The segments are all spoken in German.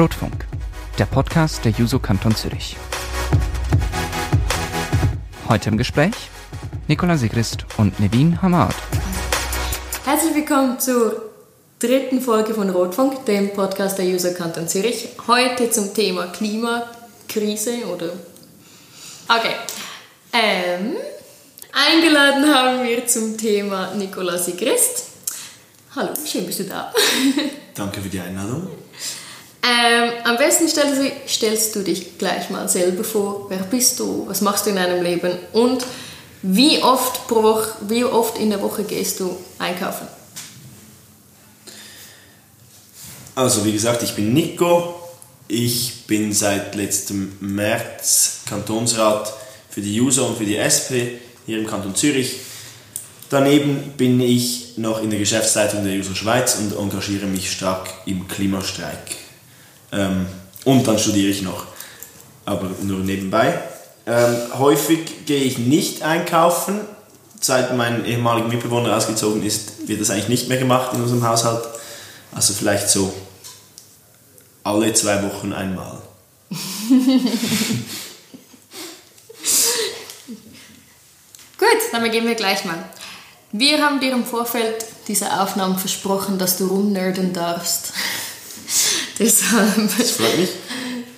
Rotfunk, der Podcast der Juso Kanton Zürich. Heute im Gespräch Nicola Sigrist und Nevin Hamad. Herzlich willkommen zur dritten Folge von Rotfunk, dem Podcast der User Kanton Zürich. Heute zum Thema Klimakrise oder. Okay. Ähm, eingeladen haben wir zum Thema Nicola Sigrist. Hallo, schön bist du da. Danke für die Einladung. Ähm, am besten stellst du, stellst du dich gleich mal selber vor. Wer bist du? Was machst du in deinem Leben? Und wie oft pro Woche, wie oft in der Woche gehst du einkaufen? Also wie gesagt, ich bin Nico. Ich bin seit letztem März Kantonsrat für die JUSO und für die SP hier im Kanton Zürich. Daneben bin ich noch in der Geschäftsleitung der JUSO Schweiz und engagiere mich stark im Klimastreik. Ähm, und dann studiere ich noch, aber nur nebenbei. Ähm, häufig gehe ich nicht einkaufen. Seit mein ehemaliger Mitbewohner ausgezogen ist, wird das eigentlich nicht mehr gemacht in unserem Haushalt. Also vielleicht so alle zwei Wochen einmal. Gut, dann beginnen wir gleich mal. Wir haben dir im Vorfeld dieser Aufnahmen versprochen, dass du rumnerden darfst. Deshalb Das freut mich.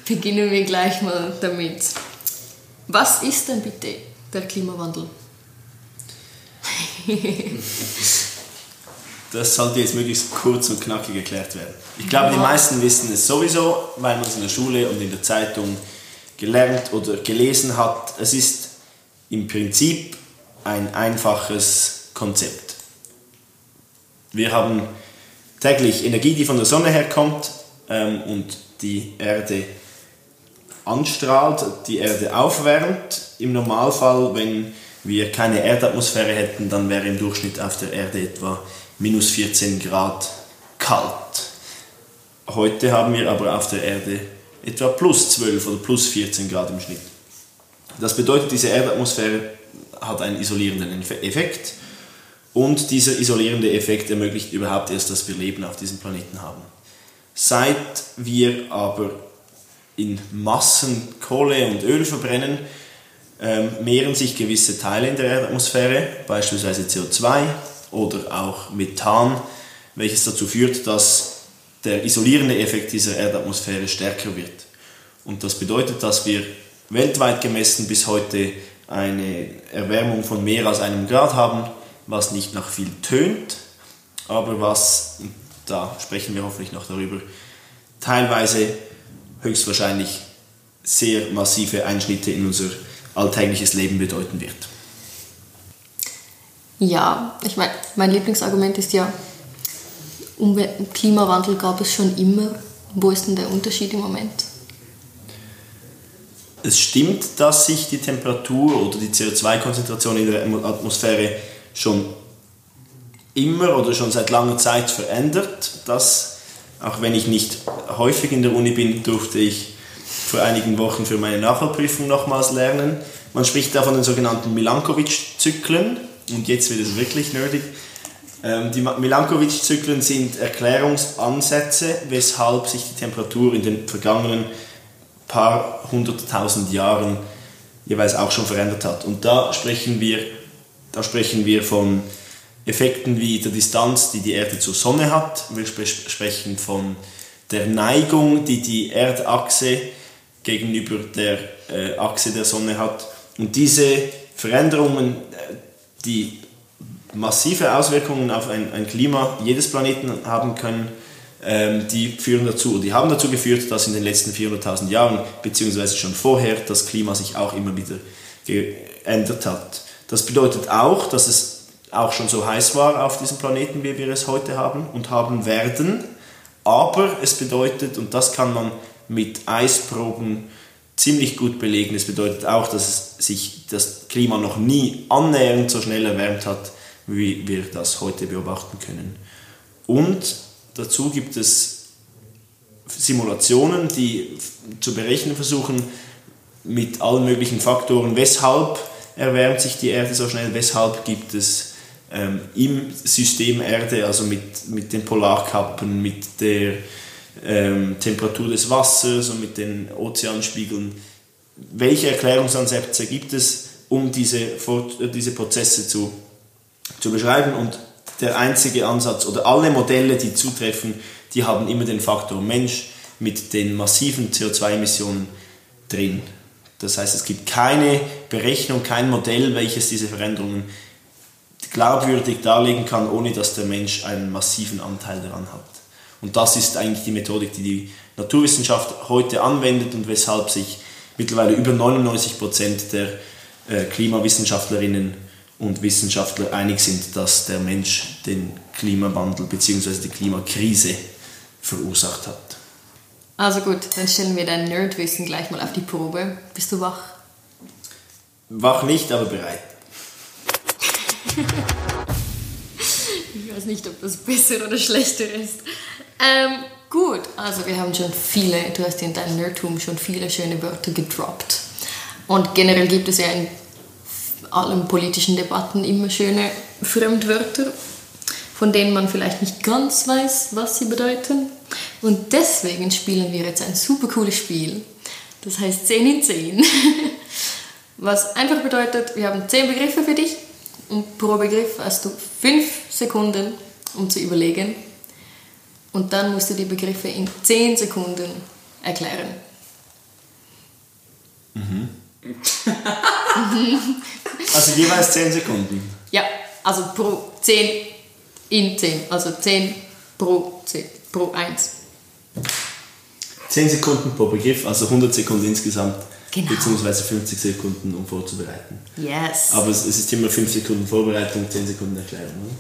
beginnen wir gleich mal damit. Was ist denn bitte der Klimawandel? Das sollte jetzt möglichst kurz und knackig erklärt werden. Ich glaube, die meisten wissen es sowieso, weil man es in der Schule und in der Zeitung gelernt oder gelesen hat. Es ist im Prinzip ein einfaches Konzept. Wir haben täglich Energie, die von der Sonne herkommt ähm, und die Erde anstrahlt, die Erde aufwärmt. Im Normalfall, wenn wir keine Erdatmosphäre hätten, dann wäre im Durchschnitt auf der Erde etwa minus 14 Grad kalt. Heute haben wir aber auf der Erde etwa plus 12 oder plus 14 Grad im Schnitt. Das bedeutet, diese Erdatmosphäre hat einen isolierenden Effekt und dieser isolierende Effekt ermöglicht überhaupt erst, dass wir Leben auf diesem Planeten haben. Seit wir aber in Massen Kohle und Öl verbrennen, ähm, mehren sich gewisse Teile in der Erdatmosphäre, beispielsweise CO2 oder auch Methan, welches dazu führt, dass der isolierende Effekt dieser Erdatmosphäre stärker wird. Und das bedeutet, dass wir weltweit gemessen bis heute eine Erwärmung von mehr als einem Grad haben, was nicht nach viel tönt, aber was, da sprechen wir hoffentlich noch darüber, teilweise höchstwahrscheinlich sehr massive Einschnitte in unser alltägliches Leben bedeuten wird. Ja, ich meine, mein Lieblingsargument ist ja, Umwelt Klimawandel gab es schon immer. Wo ist denn der Unterschied im Moment? Es stimmt, dass sich die Temperatur oder die CO2-Konzentration in der Atmosphäre schon immer oder schon seit langer Zeit verändert. Das, auch wenn ich nicht häufig in der Uni bin, durfte ich vor einigen Wochen für meine Nachholprüfung nochmals lernen. Man spricht da von den sogenannten Milankovic-Zyklen und jetzt wird es wirklich nerdig. Ähm, Die Milankovic-Zyklen sind Erklärungsansätze, weshalb sich die Temperatur in den vergangenen paar hunderttausend Jahren jeweils auch schon verändert hat. Und da sprechen wir, da sprechen wir von Effekten wie der Distanz, die die Erde zur Sonne hat. Wir spre- sprechen von der Neigung, die die Erdachse gegenüber der äh, Achse der Sonne hat. Und diese Veränderungen, äh, die massive Auswirkungen auf ein, ein Klima jedes Planeten haben können, ähm, die führen dazu, die haben dazu geführt, dass in den letzten 400.000 Jahren, beziehungsweise schon vorher, das Klima sich auch immer wieder geändert hat. Das bedeutet auch, dass es auch schon so heiß war auf diesem Planeten, wie wir es heute haben und haben werden. Aber es bedeutet, und das kann man mit Eisproben ziemlich gut belegen, es bedeutet auch, dass sich das Klima noch nie annähernd so schnell erwärmt hat, wie wir das heute beobachten können. Und dazu gibt es Simulationen, die zu berechnen versuchen, mit allen möglichen Faktoren, weshalb erwärmt sich die Erde so schnell, weshalb gibt es ähm, im System Erde, also mit, mit den Polarkappen, mit der ähm, Temperatur des Wassers und mit den Ozeanspiegeln. Welche Erklärungsansätze gibt es, um diese, diese Prozesse zu, zu beschreiben? Und der einzige Ansatz oder alle Modelle, die zutreffen, die haben immer den Faktor Mensch mit den massiven CO2-Emissionen drin. Das heißt, es gibt keine Berechnung, kein Modell, welches diese Veränderungen glaubwürdig darlegen kann, ohne dass der Mensch einen massiven Anteil daran hat. Und das ist eigentlich die Methodik, die die Naturwissenschaft heute anwendet und weshalb sich mittlerweile über 99 Prozent der äh, Klimawissenschaftlerinnen und Wissenschaftler einig sind, dass der Mensch den Klimawandel bzw. die Klimakrise verursacht hat. Also gut, dann stellen wir dein Nerdwissen gleich mal auf die Probe. Bist du wach? Wach nicht, aber bereit. ich weiß nicht, ob das besser oder schlechter ist. Ähm, gut, also wir haben schon viele, du hast in deinem Nerdtum schon viele schöne Wörter gedroppt. Und generell gibt es ja in allen politischen Debatten immer schöne Fremdwörter, von denen man vielleicht nicht ganz weiß, was sie bedeuten. Und deswegen spielen wir jetzt ein super cooles Spiel. Das heißt 10 in 10. Was einfach bedeutet, wir haben 10 Begriffe für dich und pro Begriff hast du 5 Sekunden, um zu überlegen. Und dann musst du die Begriffe in 10 Sekunden erklären. Mhm. also jeweils 10 Sekunden? Ja, also pro 10 in 10. Also 10 pro 10, pro 1. 10 Sekunden pro Begriff, also 100 Sekunden insgesamt. Genau. Beziehungsweise 50 Sekunden, um vorzubereiten. Yes. Aber es, es ist immer 5 Sekunden Vorbereitung, 10 Sekunden Erklärung. Oder?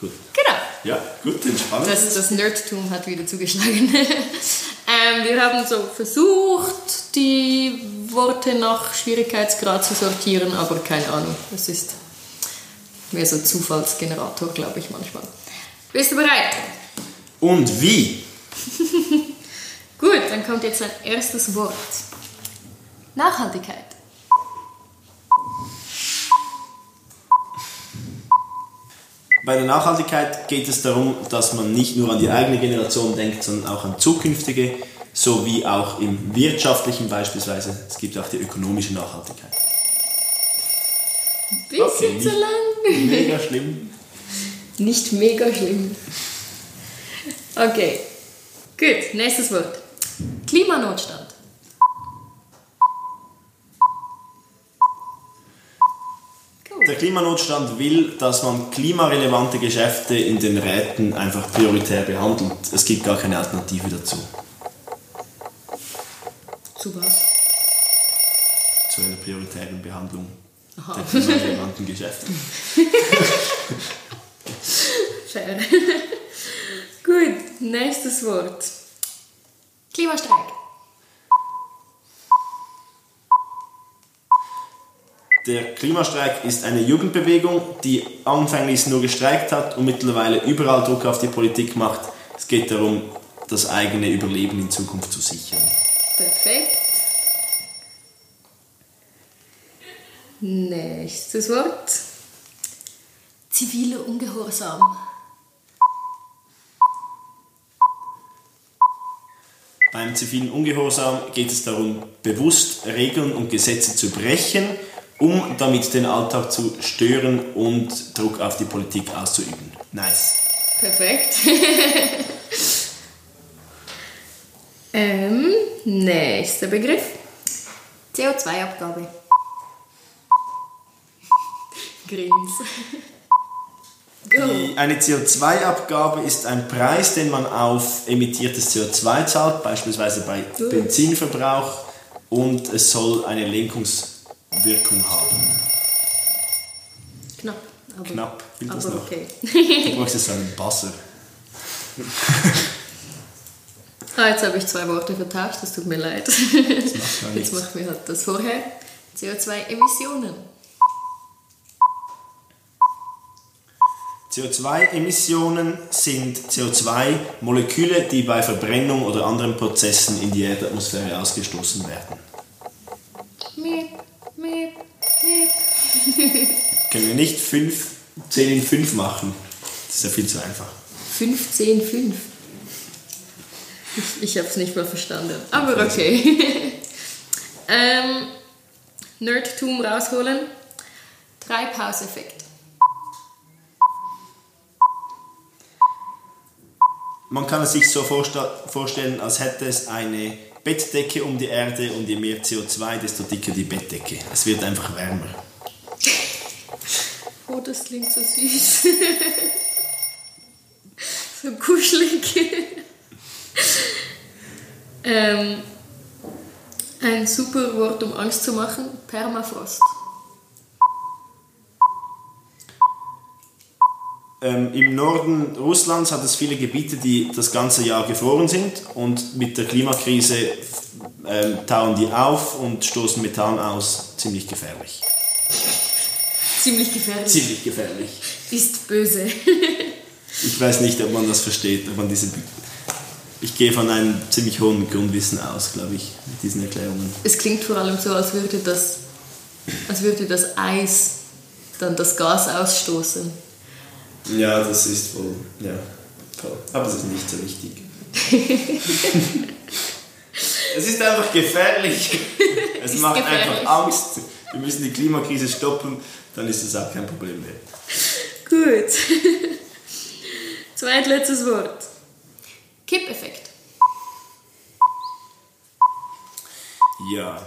Gut. Genau. Ja, gut, entspannt. Das, das Nerdtum hat wieder zugeschlagen. ähm, wir haben so versucht, die Worte nach Schwierigkeitsgrad zu sortieren, aber keine Ahnung. Das ist mehr so Zufallsgenerator, glaube ich manchmal. Bist du bereit? Und wie? Gut, dann kommt jetzt ein erstes Wort. Nachhaltigkeit. Bei der Nachhaltigkeit geht es darum, dass man nicht nur an die eigene Generation denkt, sondern auch an zukünftige, sowie auch im wirtschaftlichen beispielsweise. Es gibt auch die ökonomische Nachhaltigkeit. Bisschen okay, zu lang. Mega schlimm. Nicht mega schlimm. Okay. Gut, nächstes Wort. Klimanotstand. Der Klimanotstand will, dass man klimarelevante Geschäfte in den Räten einfach prioritär behandelt. Es gibt gar keine Alternative dazu. Zu was? Zu einer prioritären Behandlung Aha. der klimarelevanten Geschäfte. Fair. Gut, nächstes Wort. Klimastreik. Der Klimastreik ist eine Jugendbewegung, die anfänglich nur gestreikt hat und mittlerweile überall Druck auf die Politik macht. Es geht darum, das eigene Überleben in Zukunft zu sichern. Perfekt. Nächstes Wort. Ziviler Ungehorsam. Beim zivilen Ungehorsam geht es darum, bewusst Regeln und Gesetze zu brechen, um damit den Alltag zu stören und Druck auf die Politik auszuüben. Nice. Perfekt. ähm, nächster Begriff. CO2-Abgabe. Grins. Die, eine CO2-Abgabe ist ein Preis, den man auf emittiertes CO2 zahlt, beispielsweise bei Benzinverbrauch, und es soll eine Lenkungswirkung haben. Knapp. Aber, Knapp, will das noch? okay. Du brauchst jetzt einen Buzzer. ah, jetzt habe ich zwei Worte vertauscht, das tut mir leid. Macht Jetzt machen wir halt das vorher. CO2-Emissionen. CO2-Emissionen sind CO2-Moleküle, die bei Verbrennung oder anderen Prozessen in die Erdatmosphäre ausgestoßen werden. Miep. Können wir nicht 5, 10 in 5 machen? Das ist ja viel zu einfach. 5, 10, 5. Ich, ich habe es nicht mal verstanden. Aber okay. ähm, Nerdtum rausholen. Treibhauseffekt. Man kann es sich so vorstellen, als hätte es eine Bettdecke um die Erde und je mehr CO2, desto dicker die Bettdecke. Es wird einfach wärmer. Oh, das klingt so süß. so kuschelig. ähm, ein super Wort, um Angst zu machen: Permafrost. Ähm, Im Norden Russlands hat es viele Gebiete, die das ganze Jahr gefroren sind und mit der Klimakrise ähm, tauen die auf und stoßen Methan aus. Ziemlich gefährlich. Ziemlich gefährlich. Ziemlich gefährlich. Ist böse. ich weiß nicht, ob man das versteht, ob man diese. Ich gehe von einem ziemlich hohen Grundwissen aus, glaube ich, mit diesen Erklärungen. Es klingt vor allem so, als würde das, als würde das Eis dann das Gas ausstoßen. Ja, das ist wohl, ja, toll. Aber es ist nicht so wichtig. es ist einfach gefährlich. Es ist macht gefährlich. einfach Angst. Wir müssen die Klimakrise stoppen, dann ist das auch kein Problem mehr. Gut. Zweitletztes Wort. Kippeffekt. Ja,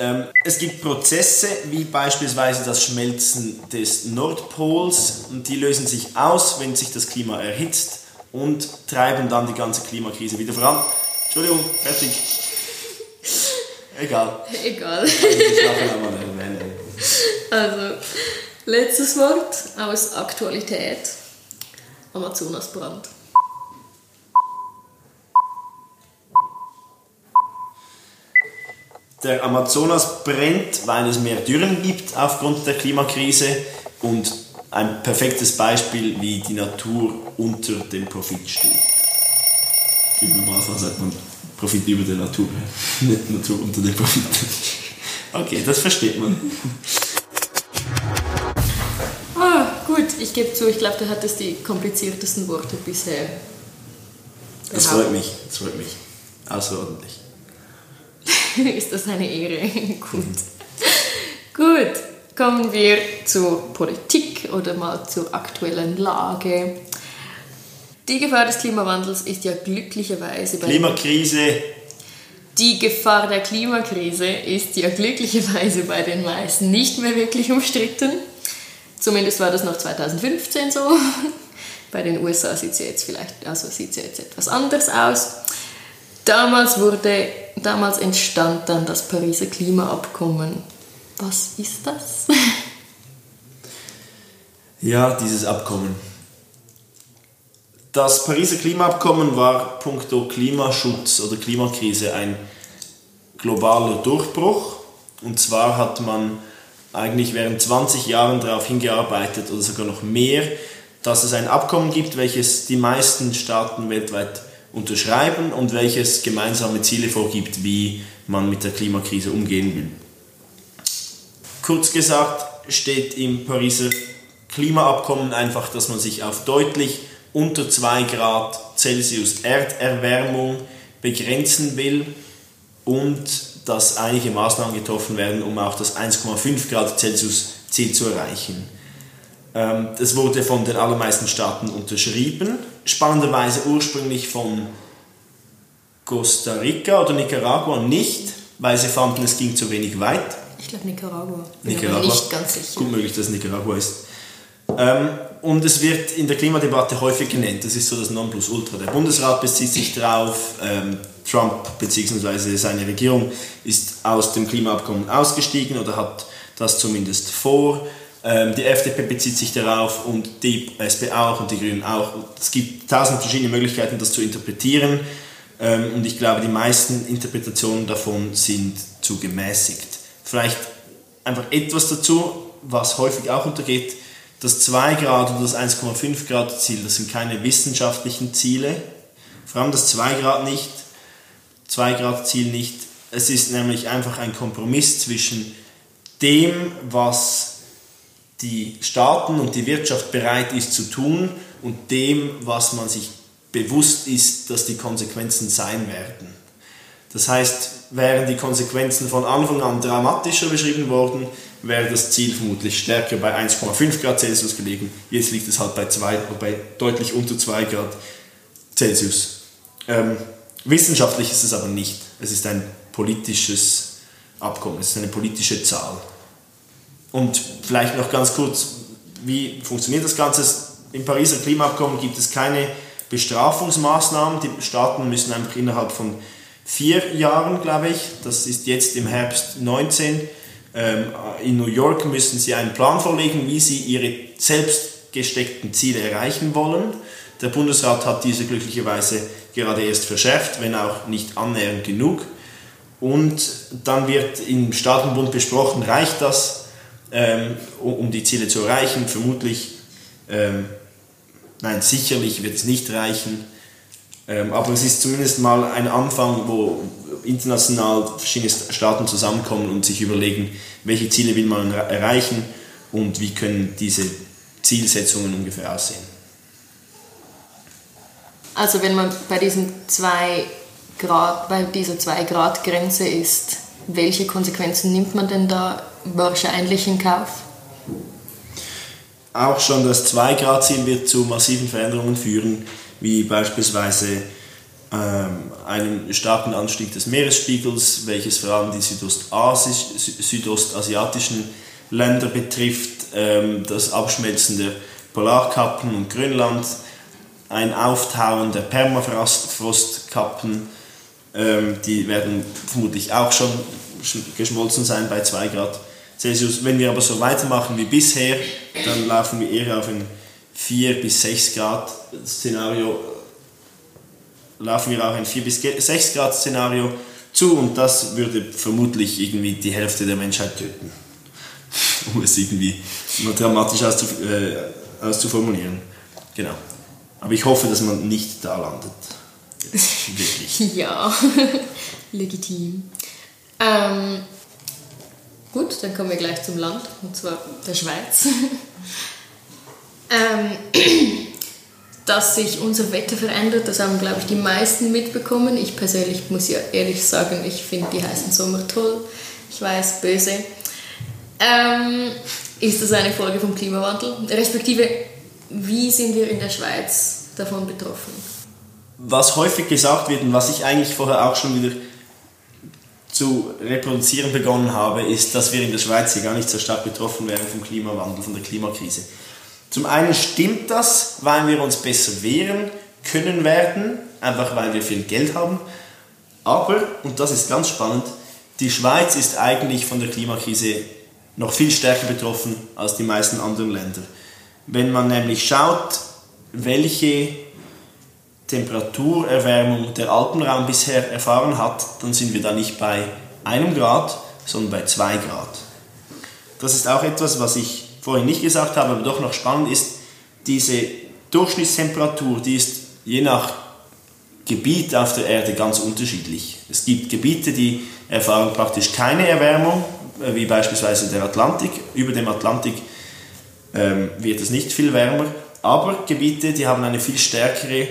ähm, es gibt Prozesse wie beispielsweise das Schmelzen des Nordpols und die lösen sich aus, wenn sich das Klima erhitzt und treiben dann die ganze Klimakrise wieder voran. Entschuldigung, fertig. Egal. Egal. Also, letztes Wort aus Aktualität. Amazonasbrand. Der Amazonas brennt, weil es mehr Dürren gibt aufgrund der Klimakrise und ein perfektes Beispiel, wie die Natur unter dem Profit steht. Üblichermaßen sagt man Profit über der Natur, nicht Natur unter dem Profit. Okay, das versteht man. Ich gebe zu, ich glaube, du hattest die kompliziertesten Worte bisher. Das freut mich, das freut mich. Außerordentlich. ist das eine Ehre. Gut. Gut, kommen wir zur Politik oder mal zur aktuellen Lage. Die Gefahr des Klimawandels ist ja glücklicherweise bei Klimakrise. Die Gefahr der Klimakrise ist ja glücklicherweise bei den meisten nicht mehr wirklich umstritten. Zumindest war das noch 2015 so. Bei den USA sieht ja jetzt vielleicht, also sieht ja jetzt etwas anders aus. Damals wurde, damals entstand dann das Pariser Klimaabkommen. Was ist das? ja, dieses Abkommen. Das Pariser Klimaabkommen war punkto Klimaschutz oder Klimakrise ein globaler Durchbruch. Und zwar hat man eigentlich während 20 Jahren darauf hingearbeitet oder sogar noch mehr, dass es ein Abkommen gibt, welches die meisten Staaten weltweit unterschreiben und welches gemeinsame Ziele vorgibt, wie man mit der Klimakrise umgehen will. Kurz gesagt steht im Pariser Klimaabkommen einfach, dass man sich auf deutlich unter 2 Grad Celsius Erderwärmung begrenzen will und dass einige Maßnahmen getroffen werden, um auch das 1,5 Grad Celsius Ziel zu erreichen. Ähm, das wurde von den allermeisten Staaten unterschrieben spannenderweise ursprünglich von Costa Rica oder Nicaragua nicht, weil sie fanden, es ging zu wenig weit. Ich glaube Nicaragua. Bin Nicaragua. nicht ganz sicher. Gut möglich, dass es Nicaragua ist. Ähm, und es wird in der Klimadebatte häufig genannt. Das ist so das Nonplusultra. Der Bundesrat bezieht sich darauf. Trump bzw. seine Regierung ist aus dem Klimaabkommen ausgestiegen oder hat das zumindest vor. Ähm, die FDP bezieht sich darauf und die SP auch und die Grünen auch. Es gibt tausend verschiedene Möglichkeiten, das zu interpretieren. Ähm, und ich glaube, die meisten Interpretationen davon sind zu gemäßigt. Vielleicht einfach etwas dazu, was häufig auch untergeht. Das 2 Grad oder das 1,5 Grad Ziel, das sind keine wissenschaftlichen Ziele. Vor allem das 2 Grad nicht, 2 Grad Ziel nicht. Es ist nämlich einfach ein Kompromiss zwischen dem, was die Staaten und die Wirtschaft bereit ist zu tun und dem, was man sich bewusst ist, dass die Konsequenzen sein werden. Das heißt, wären die Konsequenzen von Anfang an dramatischer beschrieben worden, wäre das Ziel vermutlich stärker bei 1,5 Grad Celsius gelegen. Jetzt liegt es halt bei, zwei, bei deutlich unter 2 Grad Celsius. Ähm, wissenschaftlich ist es aber nicht. Es ist ein politisches Abkommen, es ist eine politische Zahl. Und vielleicht noch ganz kurz, wie funktioniert das Ganze? Im Pariser Klimaabkommen gibt es keine Bestrafungsmaßnahmen. Die Staaten müssen einfach innerhalb von vier Jahren, glaube ich, das ist jetzt im Herbst 19, ähm, in New York müssen sie einen Plan vorlegen, wie sie ihre selbst gesteckten Ziele erreichen wollen. Der Bundesrat hat diese glücklicherweise gerade erst verschärft, wenn auch nicht annähernd genug. Und dann wird im Staatenbund besprochen, reicht das, ähm, um die Ziele zu erreichen? Vermutlich, ähm, nein, sicherlich wird es nicht reichen. Ähm, aber es ist zumindest mal ein Anfang, wo international verschiedene Staaten zusammenkommen und sich überlegen, welche Ziele will man erreichen und wie können diese Zielsetzungen ungefähr aussehen. Also wenn man bei diesen zwei Grad, bei dieser 2-Grad-Grenze ist, welche Konsequenzen nimmt man denn da wahrscheinlich in Kauf? Auch schon das 2-Grad-Ziel wird zu massiven Veränderungen führen, wie beispielsweise ähm, einen starken Anstieg des Meeresspiegels, welches vor allem die südostasiatischen Länder betrifft, ähm, das Abschmelzen der Polarkappen und Grönland, ein Auftauen der Permafrostkappen, ähm, die werden vermutlich auch schon geschmolzen sein bei 2 Grad Celsius. Wenn wir aber so weitermachen wie bisher, dann laufen wir eher auf ein 4 bis 6 Grad Szenario, laufen wir auch ein 4 bis 6 Grad Szenario zu und das würde vermutlich irgendwie die Hälfte der Menschheit töten. um es irgendwie mal dramatisch auszuf äh, auszuformulieren. Genau. Aber ich hoffe, dass man nicht da landet. Wirklich. ja, legitim. Ähm, gut, dann kommen wir gleich zum Land, und zwar der Schweiz. ähm, dass sich unser Wetter verändert, das haben, glaube ich, die meisten mitbekommen. Ich persönlich muss ja ehrlich sagen, ich finde die heißen Sommer toll. Ich weiß, böse. Ähm, ist das eine Folge vom Klimawandel? Respektive, wie sind wir in der Schweiz davon betroffen? was häufig gesagt wird und was ich eigentlich vorher auch schon wieder zu reproduzieren begonnen habe, ist, dass wir in der Schweiz hier gar nicht so stark betroffen wären vom Klimawandel, von der Klimakrise. Zum einen stimmt das, weil wir uns besser wehren können werden, einfach weil wir viel Geld haben. Aber, und das ist ganz spannend, die Schweiz ist eigentlich von der Klimakrise noch viel stärker betroffen als die meisten anderen Länder. Wenn man nämlich schaut, welche Temperaturerwärmung der Alpenraum bisher erfahren hat, dann sind wir da nicht bei einem Grad, sondern bei zwei Grad. Das ist auch etwas, was ich vorhin nicht gesagt habe, aber doch noch spannend ist. Diese Durchschnittstemperatur, die ist je nach Gebiet auf der Erde ganz unterschiedlich. Es gibt Gebiete, die erfahren praktisch keine Erwärmung, äh, wie beispielsweise der Atlantik. Über dem Atlantik ähm, wird es nicht viel wärmer, aber Gebiete, die haben eine viel stärkere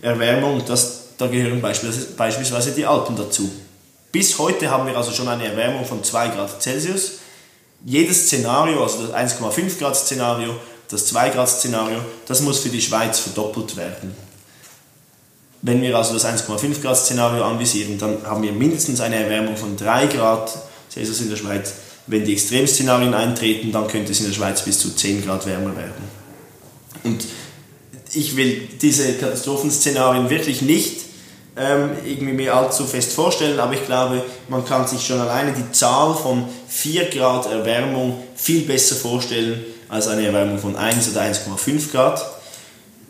Erwärmung, das, da gehören beispielsweise die Alpen dazu. Bis heute haben wir also schon eine Erwärmung von 2 Grad Celsius. Jedes Szenario, also das 1,5 Grad Szenario, das 2 Grad Szenario, das muss für die Schweiz verdoppelt werden. Wenn wir also das 1,5 Grad Szenario anvisieren, dann haben wir mindestens eine Erwärmung von 3 Grad Celsius in der Schweiz. Wenn die Extremszenarien eintreten, dann könnte es in der Schweiz bis zu 10 Grad wärmer werden. Und ich will diese Katastrophenszenarien wirklich nicht ähm, irgendwie mir allzu fest vorstellen, aber ich glaube, man kann sich schon alleine die Zahl von 4 Grad Erwärmung viel besser vorstellen als eine Erwärmung von 1 oder 1,5 Grad.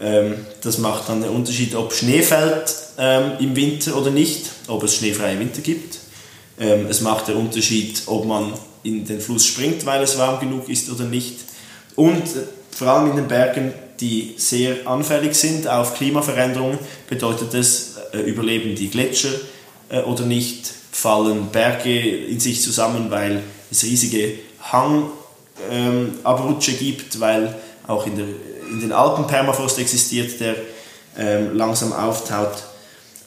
Ähm, das macht dann den Unterschied, ob Schnee fällt ähm, im Winter oder nicht, ob es schneefreie Winter gibt. Ähm, es macht den Unterschied, ob man in den Fluss springt, weil es warm genug ist oder nicht. Und äh, vor allem in den Bergen die sehr anfällig sind auf Klimaveränderungen, bedeutet es, äh, überleben die Gletscher äh, oder nicht, fallen Berge in sich zusammen, weil es riesige Hangabrutsche ähm, gibt, weil auch in, der, in den Alpen Permafrost existiert, der ähm, langsam auftaut.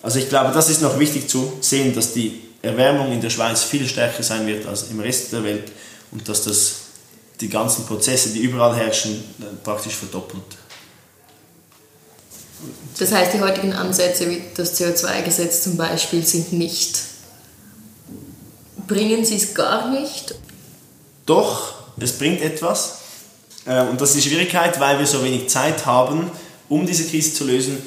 Also ich glaube, das ist noch wichtig zu sehen, dass die Erwärmung in der Schweiz viel stärker sein wird als im Rest der Welt und dass das die ganzen Prozesse, die überall herrschen, praktisch verdoppelt. Das heißt, die heutigen Ansätze wie das CO2-Gesetz zum Beispiel sind nicht. Bringen sie es gar nicht? Doch, es bringt etwas. Ähm, und das ist die Schwierigkeit, weil wir so wenig Zeit haben, um diese Krise zu lösen,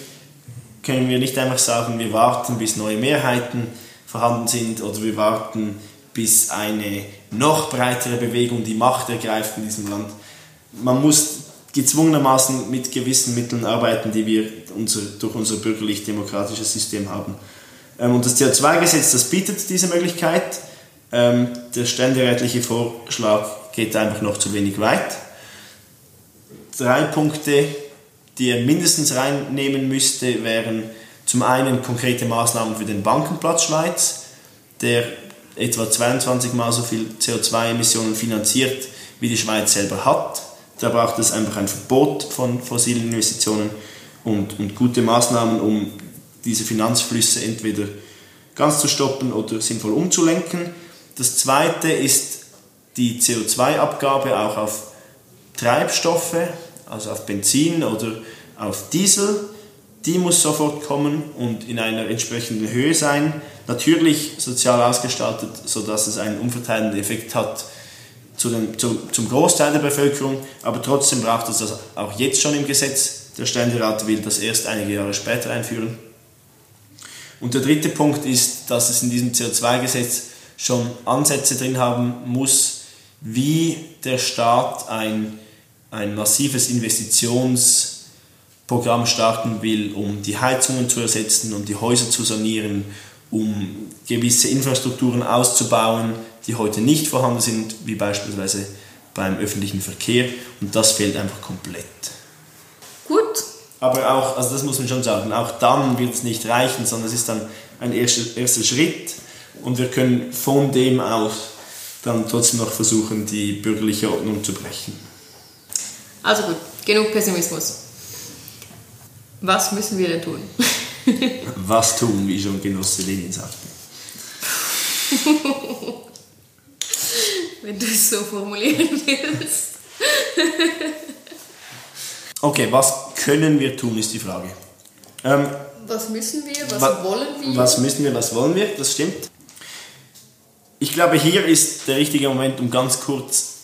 können wir nicht einfach sagen, wir warten, bis neue Mehrheiten vorhanden sind oder wir warten, bis eine noch breitere Bewegung die Macht ergreift in diesem Land. Man muss gezwungenermaßen mit gewissen Mitteln arbeiten, die wir unser, durch unser bürgerlich-demokratisches System haben. Ähm, und das CO2-Gesetz, das bietet diese Möglichkeit. Ähm, der ständerätliche Vorschlag geht einfach noch zu wenig weit. Drei Punkte, die er mindestens reinnehmen müsste, wären zum einen konkrete Maßnahmen für den Bankenplatz Schweiz, der etwa 22 mal so viel CO2-Emissionen finanziert, wie die Schweiz selber hat. Da braucht es einfach ein Verbot von fossilen Investitionen und, und gute Maßnahmen, um diese Finanzflüsse entweder ganz zu stoppen oder sinnvoll umzulenken. Das zweite ist die CO2-Abgabe auch auf Treibstoffe, also auf Benzin oder auf Diesel. Die muss sofort kommen und in einer entsprechenden Höhe sein. Natürlich sozial ausgestaltet, sodass es einen umverteilenden Effekt hat zu dem, zu, zum Großteil der Bevölkerung, aber trotzdem braucht es das auch jetzt schon im Gesetz. Der Ständerat will das erst einige Jahre später einführen. Und der dritte Punkt ist, dass es in diesem CO2-Gesetz schon Ansätze drin haben muss, wie der Staat ein, ein massives Investitionsprogramm starten will, um die Heizungen zu ersetzen, um die Häuser zu sanieren, um gewisse Infrastrukturen auszubauen, die heute nicht vorhanden sind, wie beispielsweise beim öffentlichen Verkehr. Und das fehlt einfach komplett. Gut. Aber auch, also das muss man schon sagen, auch dann wird es nicht reichen, sondern es ist dann ein erster, erster Schritt und wir können von dem aus dann trotzdem noch versuchen, die bürgerliche Ordnung zu brechen. Also gut, genug Pessimismus. Was müssen wir denn tun? Was tun, wie schon Genosse Lenin sagte. Wenn du es so formulieren willst. okay, was können wir tun, ist die Frage. Ähm, was müssen wir, was wa wollen wir? Was müssen wir, was wollen wir, das stimmt. Ich glaube, hier ist der richtige Moment, um ganz kurz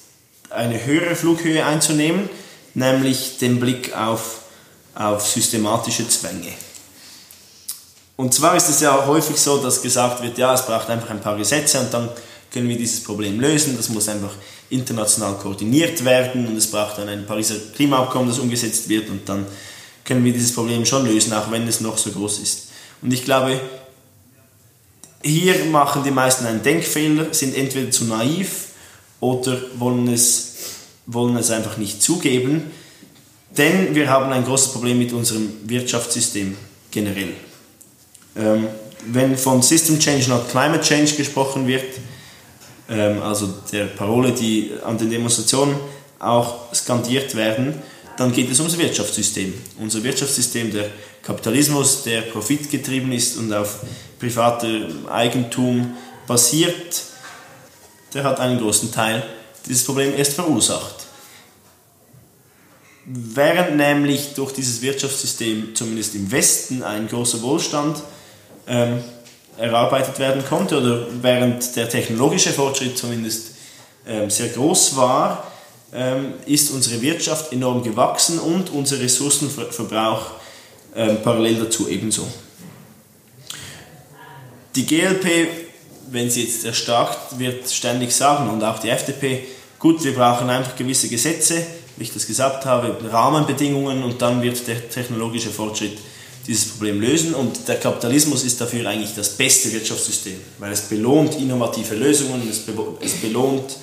eine höhere Flughöhe einzunehmen, nämlich den Blick auf, auf systematische Zwänge. Und zwar ist es ja häufig so, dass gesagt wird, ja, es braucht einfach ein paar Gesetze und dann können wir dieses Problem lösen. Das muss einfach international koordiniert werden und es braucht dann ein Pariser Klimaabkommen, das umgesetzt wird und dann können wir dieses Problem schon lösen, auch wenn es noch so groß ist. Und ich glaube, hier machen die meisten einen Denkfehler, sind entweder zu naiv oder wollen es, wollen es einfach nicht zugeben, denn wir haben ein großes Problem mit unserem Wirtschaftssystem generell. Ähm, wenn von System Change, not Climate Change gesprochen wird, ähm, also der Parole, die an den Demonstrationen auch skandiert werden, dann geht es ums Wirtschaftssystem. Unser Wirtschaftssystem, der Kapitalismus, der profitgetrieben ist und auf privatem Eigentum basiert, der hat einen großen Teil dieses Problem erst verursacht. Während nämlich durch dieses Wirtschaftssystem zumindest im Westen ein großer Wohlstand ähm, erarbeitet werden konnte oder während der technologische Fortschritt zumindest ähm, sehr groß war, ähm, ist unsere Wirtschaft enorm gewachsen und unser Ressourcenverbrauch ähm, parallel dazu ebenso. Die GLP, wenn sie jetzt erstarkt wird, ständig sagen und auch die FDP, gut, wir brauchen einfach gewisse Gesetze, wie ich das gesagt habe, Rahmenbedingungen und dann wird der technologische Fortschritt dieses Problem lösen und der Kapitalismus ist dafür eigentlich das beste Wirtschaftssystem, weil es belohnt innovative Lösungen, es, es belohnt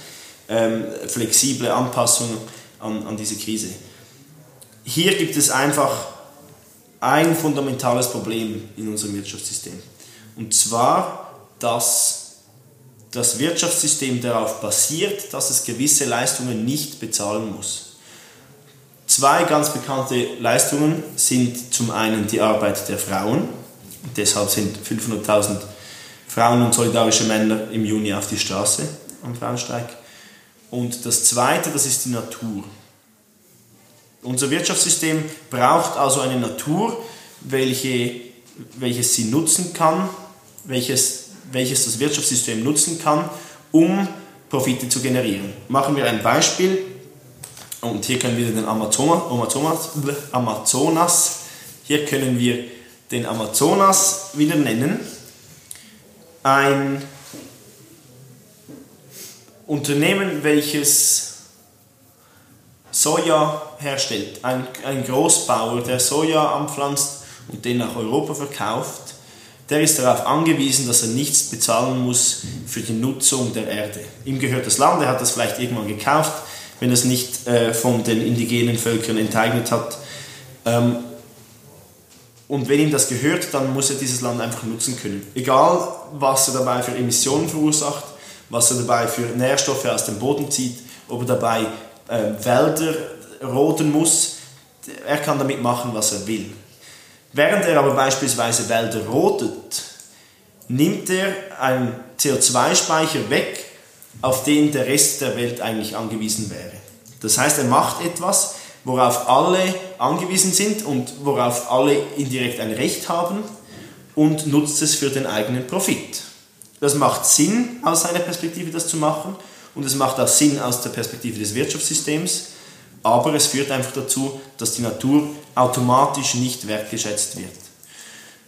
ähm, flexible Anpassungen an, an diese Krise. Hier gibt es einfach ein fundamentales Problem in unserem Wirtschaftssystem. Und zwar, dass das Wirtschaftssystem darauf basiert, dass es gewisse Leistungen nicht bezahlen muss. Zwei ganz bekannte Leistungen sind zum einen die Arbeit der Frauen. Deshalb sind 500.000 Frauen und solidarische Männer im Juni auf die Straße am Frauenstreik. Und das Zweite, das ist die Natur. Unser Wirtschaftssystem braucht also eine Natur, welche, welches sie nutzen kann, welches, welches das Wirtschaftssystem nutzen kann, um Profite zu generieren. Machen wir ein Beispiel. Und hier können wir den Amazonas, Amazonas, hier können wir den Amazonas wieder nennen. Ein Unternehmen, welches Soja herstellt, ein, ein Großbauer, der Soja anpflanzt und den nach Europa verkauft, der ist darauf angewiesen, dass er nichts bezahlen muss für die Nutzung der Erde. Ihm gehört das Land, er hat das vielleicht irgendwann gekauft, wenn es nicht äh, von den indigenen Völkern enteignet hat. Ähm, und wenn ihm das gehört, dann muss er dieses Land einfach nutzen können. Egal, was er dabei für Emissionen verursacht, was er dabei für Nährstoffe aus dem Boden zieht, ob er dabei äh, Wälder roden muss, er kann damit machen, was er will. Während er aber beispielsweise Wälder rodet, nimmt er einen CO2-Speicher weg, auf den der Rest der Welt eigentlich angewiesen wäre. Das heißt, er macht etwas, worauf alle angewiesen sind und worauf alle indirekt ein Recht haben und nutzt es für den eigenen Profit. Das macht Sinn aus seiner Perspektive, das zu machen und es macht auch Sinn aus der Perspektive des Wirtschaftssystems, aber es führt einfach dazu, dass die Natur automatisch nicht wertgeschätzt wird.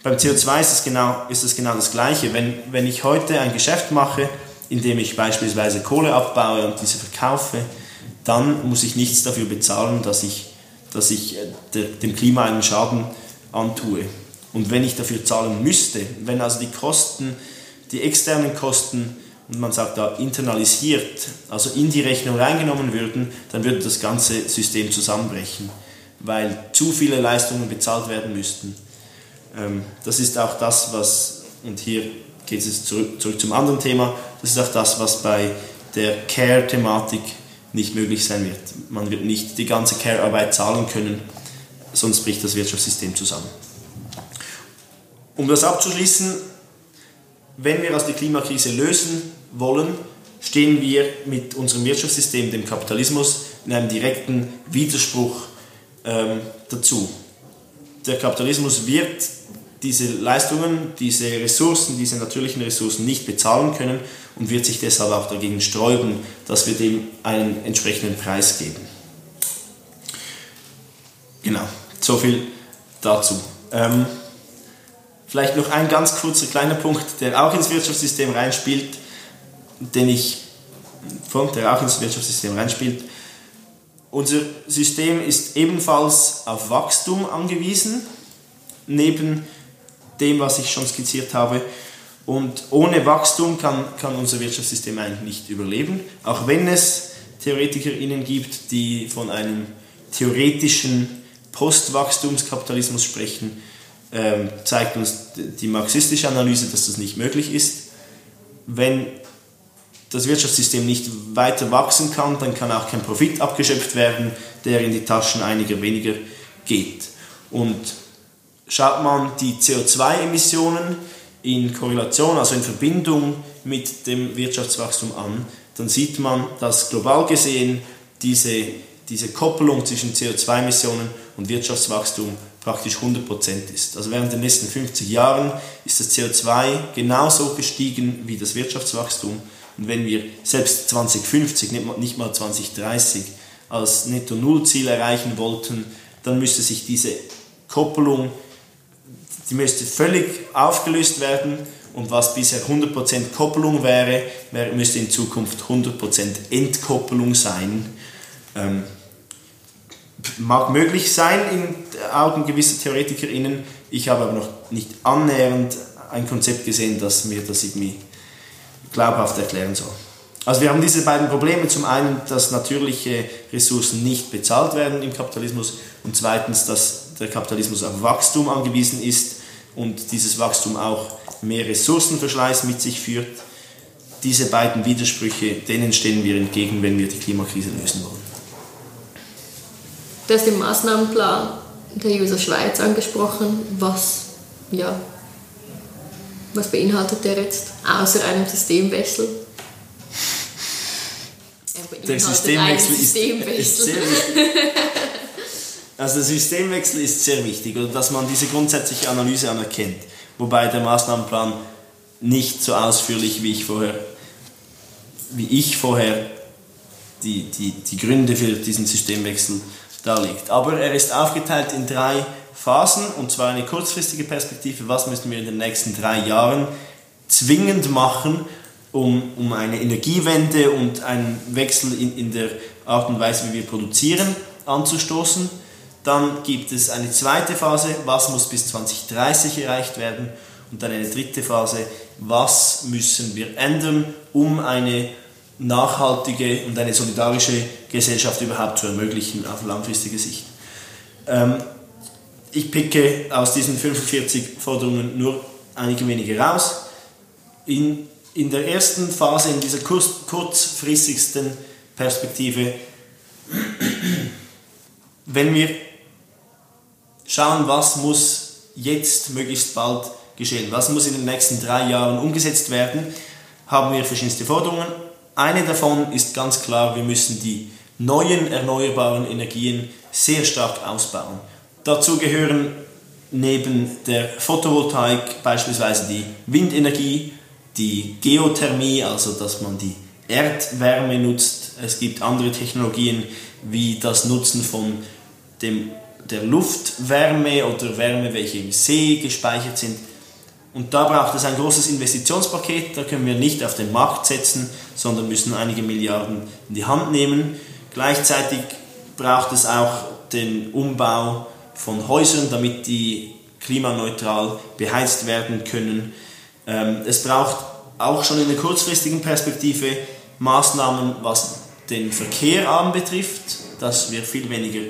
Beim CO2 ist es genau, genau das Gleiche. Wenn, wenn ich heute ein Geschäft mache, in dem ich beispielsweise Kohle abbaue und diese verkaufe, dann muss ich nichts dafür bezahlen, dass ich, dass ich äh, dem Klima einen Schaden antue. Und wenn ich dafür zahlen müsste, wenn also die Kosten, die externen Kosten und man sagt da internalisiert, also in die Rechnung reingenommen würden, dann würde das ganze System zusammenbrechen, weil zu viele Leistungen bezahlt werden müssten. Ähm, das ist auch das, was, und hier geht es zurück, zurück zum anderen Thema, das ist auch das, was bei der Care-Thematik nicht möglich sein wird. Man wird nicht die ganze Care-Arbeit zahlen können, sonst bricht das Wirtschaftssystem zusammen. Um das abzuschließen, wenn wir aus der Klimakrise lösen wollen, stehen wir mit unserem Wirtschaftssystem, dem Kapitalismus, in einem direkten Widerspruch ähm, dazu. Der Kapitalismus wird diese Leistungen, diese Ressourcen, diese natürlichen Ressourcen nicht bezahlen können und wird sich deshalb auch dagegen sträuben, dass wir dem einen entsprechenden Preis geben. Genau, so viel dazu. Ähm, Vielleicht noch ein ganz kurzer kleiner Punkt, der auch ins Wirtschaftssystem reinspielt, den ich, der auch ins Wirtschaftssystem reinspielt. Unser System ist ebenfalls auf Wachstum angewiesen, neben dem, was ich schon skizziert habe. Und ohne Wachstum kann, kann unser Wirtschaftssystem eigentlich nicht überleben, auch wenn es TheoretikerInnen gibt, die von einem theoretischen Postwachstumskapitalismus sprechen ähm, zeigt uns die marxistische Analyse, dass das nicht möglich ist. Wenn das Wirtschaftssystem nicht weiter wachsen kann, dann kann auch kein Profit abgeschöpft werden, der in die Taschen einiger weniger geht. Und schaut man die CO2-Emissionen in Korrelation, also in Verbindung mit dem Wirtschaftswachstum an, dann sieht man, dass global gesehen diese, diese Koppelung zwischen CO2-Emissionen und Wirtschaftswachstum praktisch 100% ist. Also während den nächsten 50 Jahren ist das CO2 genauso gestiegen wie das Wirtschaftswachstum. Und wenn wir selbst 2050, nicht mal 2030, als Netto-Null-Ziel erreichen wollten, dann müsste sich diese Koppelung, die müsste völlig aufgelöst werden und was bisher 100% Koppelung wäre, müsste in Zukunft 100% Entkoppelung sein. Ähm, mag möglich sein in Augen gewisser TheoretikerInnen. Ich habe aber noch nicht annähernd ein Konzept gesehen, das mir das irgendwie glaubhaft erklären soll. Also wir haben diese beiden Probleme. Zum einen, dass natürliche Ressourcen nicht bezahlt werden im Kapitalismus und zweitens, dass der Kapitalismus auf Wachstum angewiesen ist und dieses Wachstum auch mehr Ressourcenverschleiß mit sich führt. Diese beiden Widersprüche, denen stehen wir entgegen, wenn wir die Klimakrise lösen wollen. Du hast den Maßnahmenplan der User Schweiz angesprochen. Was, ja, was beinhaltet der jetzt, außer einem Systemwechsel? Er Der Systemwechsel ist, Systemwechsel. ist sehr wichtig. Also der Systemwechsel ist sehr wichtig und dass man diese grundsätzliche Analyse anerkennt. Wobei der Maßnahmenplan nicht so ausführlich wie ich vorher, wie ich vorher die, die, die Gründe für diesen Systemwechsel darlegt. Aber er ist aufgeteilt in drei Phasen und zwar eine kurzfristige Perspektive, was müssen wir in den nächsten drei Jahren zwingend machen, um, um eine Energiewende und einen Wechsel in, in der Art und Weise, wie wir produzieren, anzustoßen. Dann gibt es eine zweite Phase, was muss bis 2030 erreicht werden. Und dann eine dritte Phase, was müssen wir ändern, um eine nachhaltige und eine solidarische Gesellschaft überhaupt zu ermöglichen auf langfristige Sicht. Ähm, ich picke aus diesen 45 Forderungen nur einige wenige raus. In, in der ersten Phase, in dieser kurz, kurzfristigsten Perspektive, wenn wir schauen, was muss jetzt möglichst bald geschehen, was muss in den nächsten drei Jahren umgesetzt werden, haben wir verschiedenste Forderungen. Eine davon ist ganz klar, wir müssen die neuen erneuerbaren Energien sehr stark ausbauen. Dazu gehören neben der Photovoltaik beispielsweise die Windenergie, die Geothermie, also dass man die Erdwärme nutzt. Es gibt andere Technologien wie das Nutzen von dem, der Luftwärme oder Wärme, welche im See gespeichert sind. Und da braucht es ein großes Investitionspaket, da können wir nicht auf den Markt setzen, sondern müssen einige Milliarden in die Hand nehmen. Gleichzeitig braucht es auch den Umbau von Häusern, damit die klimaneutral beheizt werden können. Ähm, es braucht auch schon in der kurzfristigen Perspektive Maßnahmen, was den Verkehr anbetrifft, dass wir viel weniger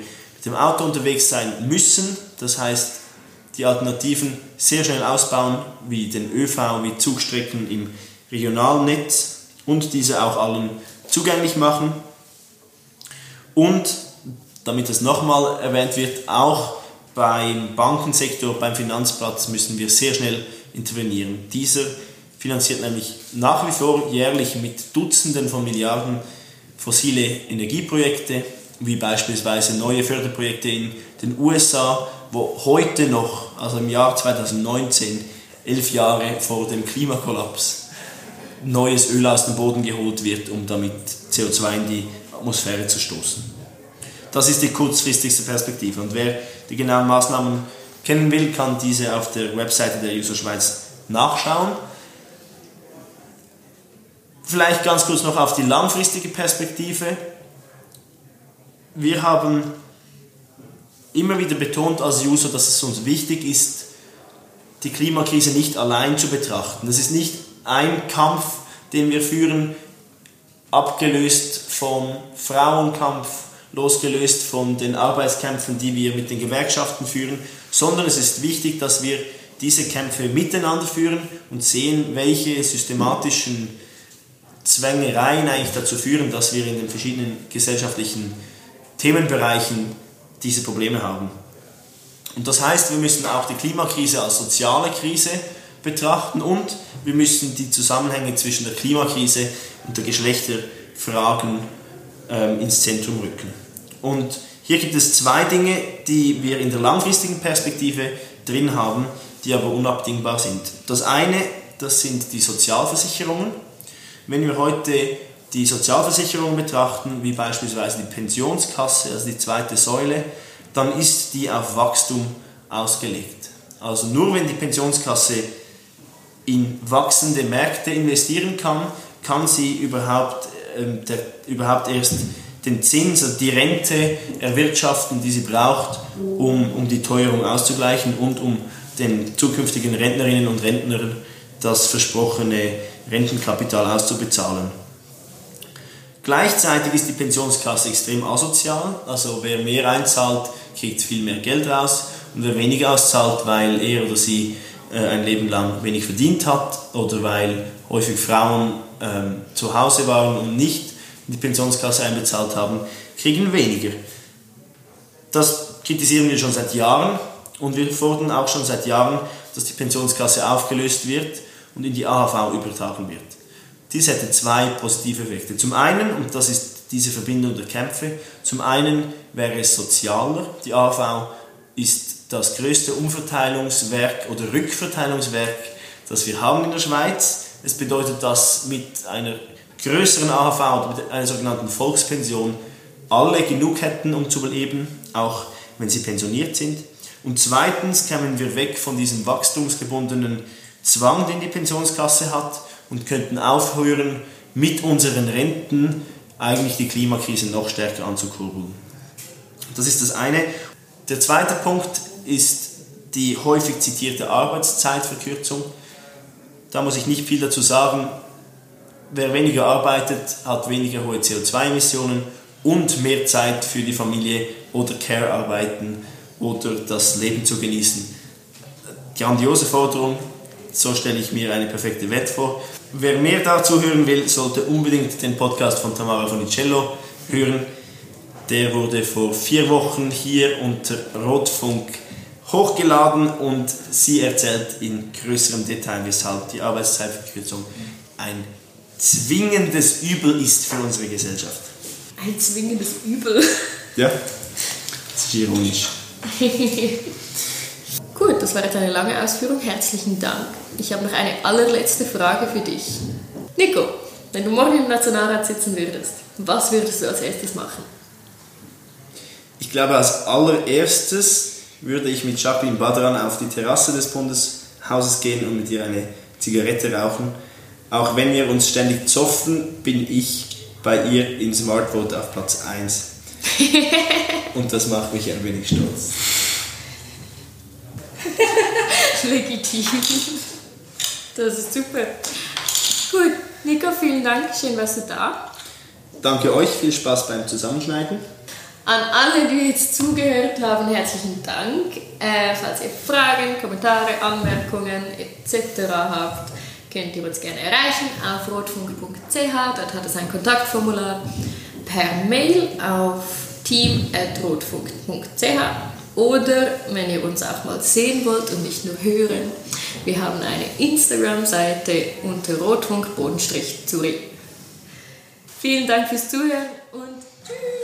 dem Auto unterwegs sein müssen. Das heißt, die Alternativen sehr schnell ausbauen, wie den ÖV, wie Zugstrecken im Regionalnetz und diese auch allen zugänglich machen. Und, damit es nochmal erwähnt wird, auch beim Bankensektor, beim Finanzplatz müssen wir sehr schnell intervenieren. Dieser finanziert nämlich nach wie vor jährlich mit Dutzenden von Milliarden fossile Energieprojekte, wie beispielsweise neue Förderprojekte in den USA, wo heute noch, also im Jahr 2019, elf Jahre vor dem Klimakollaps, neues Öl aus dem Boden geholt wird, um damit CO2 in die Atmosphäre zu stoßen. Das ist die kurzfristigste Perspektive. Und wer die genauen Maßnahmen kennen will, kann diese auf der Webseite der User Schweiz nachschauen. Vielleicht ganz kurz noch auf die langfristige Perspektive. Wir haben immer wieder betont als User, dass es uns wichtig ist, die Klimakrise nicht allein zu betrachten. Das ist nicht ein Kampf, den wir führen, abgelöst vom Frauenkampf, losgelöst von den Arbeitskämpfen, die wir mit den Gewerkschaften führen, sondern es ist wichtig, dass wir diese Kämpfe miteinander führen und sehen, welche systematischen Zwängereien eigentlich dazu führen, dass wir in den verschiedenen gesellschaftlichen Themenbereichen diese Probleme haben. Und das heißt, wir müssen auch die Klimakrise als soziale Krise betrachten und wir müssen die Zusammenhänge zwischen der Klimakrise und der Geschlechterfragen ähm, ins Zentrum rücken. Und hier gibt es zwei Dinge, die wir in der langfristigen Perspektive drin haben, die aber unabdingbar sind. Das eine, das sind die Sozialversicherungen. Wenn wir heute die Sozialversicherung betrachten, wie beispielsweise die Pensionskasse, also die zweite Säule, dann ist die auf Wachstum ausgelegt. Also nur wenn die Pensionskasse in wachsende Märkte investieren kann, kann sie überhaupt, äh, der, überhaupt erst den Zins, also die Rente erwirtschaften, die sie braucht, um, um die Teuerung auszugleichen und um den zukünftigen Rentnerinnen und Rentnern das versprochene Rentenkapital auszubezahlen. Gleichzeitig ist die Pensionskasse extrem asozial, also wer mehr einzahlt, kriegt viel mehr Geld raus und wer weniger auszahlt, weil er oder sie äh, ein Leben lang wenig verdient hat oder weil häufig Frauen ähm, zu Hause waren und nicht in die Pensionskasse einbezahlt haben, kriegen weniger. Das kritisieren wir schon seit Jahren und wir fordern auch schon seit Jahren, dass die Pensionskasse aufgelöst wird und in die AHV übertragen wird. Dies hätte zwei positive Effekte. Zum einen, und das ist diese Verbindung der Kämpfe, zum einen wäre es sozialer. Die AHV ist das größte Umverteilungswerk oder Rückverteilungswerk, das wir haben in der Schweiz. Es bedeutet, dass mit einer größeren AHV oder mit einer sogenannten Volkspension alle genug hätten, um zu leben, auch wenn sie pensioniert sind. Und zweitens kämen wir weg von diesem wachstumsgebundenen Zwang, den die Pensionskasse hat und könnten aufhören, mit unseren Renten eigentlich die Klimakrise noch stärker anzukurbeln. Das ist das eine. Der zweite Punkt ist die häufig zitierte Arbeitszeitverkürzung. Da muss ich nicht viel dazu sagen. Wer weniger arbeitet, hat weniger hohe CO2-Emissionen und mehr Zeit für die Familie oder Care-Arbeiten oder das Leben zu genießen. Grandiose Forderung, so stelle ich mir eine perfekte Welt vor. Wer mehr dazu hören will, sollte unbedingt den Podcast von Tamara Fonicello hören. Der wurde vor vier Wochen hier unter Rotfunk hochgeladen und sie erzählt in größerem Detail, weshalb die Arbeitszeitverkürzung ein zwingendes Übel ist für unsere Gesellschaft. Ein zwingendes Übel. Ja, das ist ironisch. Gut, das war jetzt eine lange Ausführung. Herzlichen Dank. Ich habe noch eine allerletzte Frage für dich. Nico, wenn du morgen im Nationalrat sitzen würdest, was würdest du als erstes machen? Ich glaube, als allererstes würde ich mit Jacqueline Badran auf die Terrasse des Bundeshauses gehen und mit ihr eine Zigarette rauchen. Auch wenn wir uns ständig zoffen, bin ich bei ihr in Smartvote auf Platz 1. und das macht mich ein wenig stolz. Legitim. Das ist super. Gut, Nico, vielen Dank. Schön, warst du da. Danke euch, viel Spaß beim Zusammenschneiden. An alle, die jetzt zugehört haben, herzlichen Dank. Äh, falls ihr Fragen, Kommentare, Anmerkungen etc. habt, könnt ihr uns gerne erreichen auf rotfunk.ch. Dort hat es ein Kontaktformular per Mail auf team.rotfunk.ch oder wenn ihr uns auch mal sehen wollt und nicht nur hören, wir haben eine Instagram-Seite unter rotfunk-zurich. Vielen Dank fürs Zuhören und. Tschüss.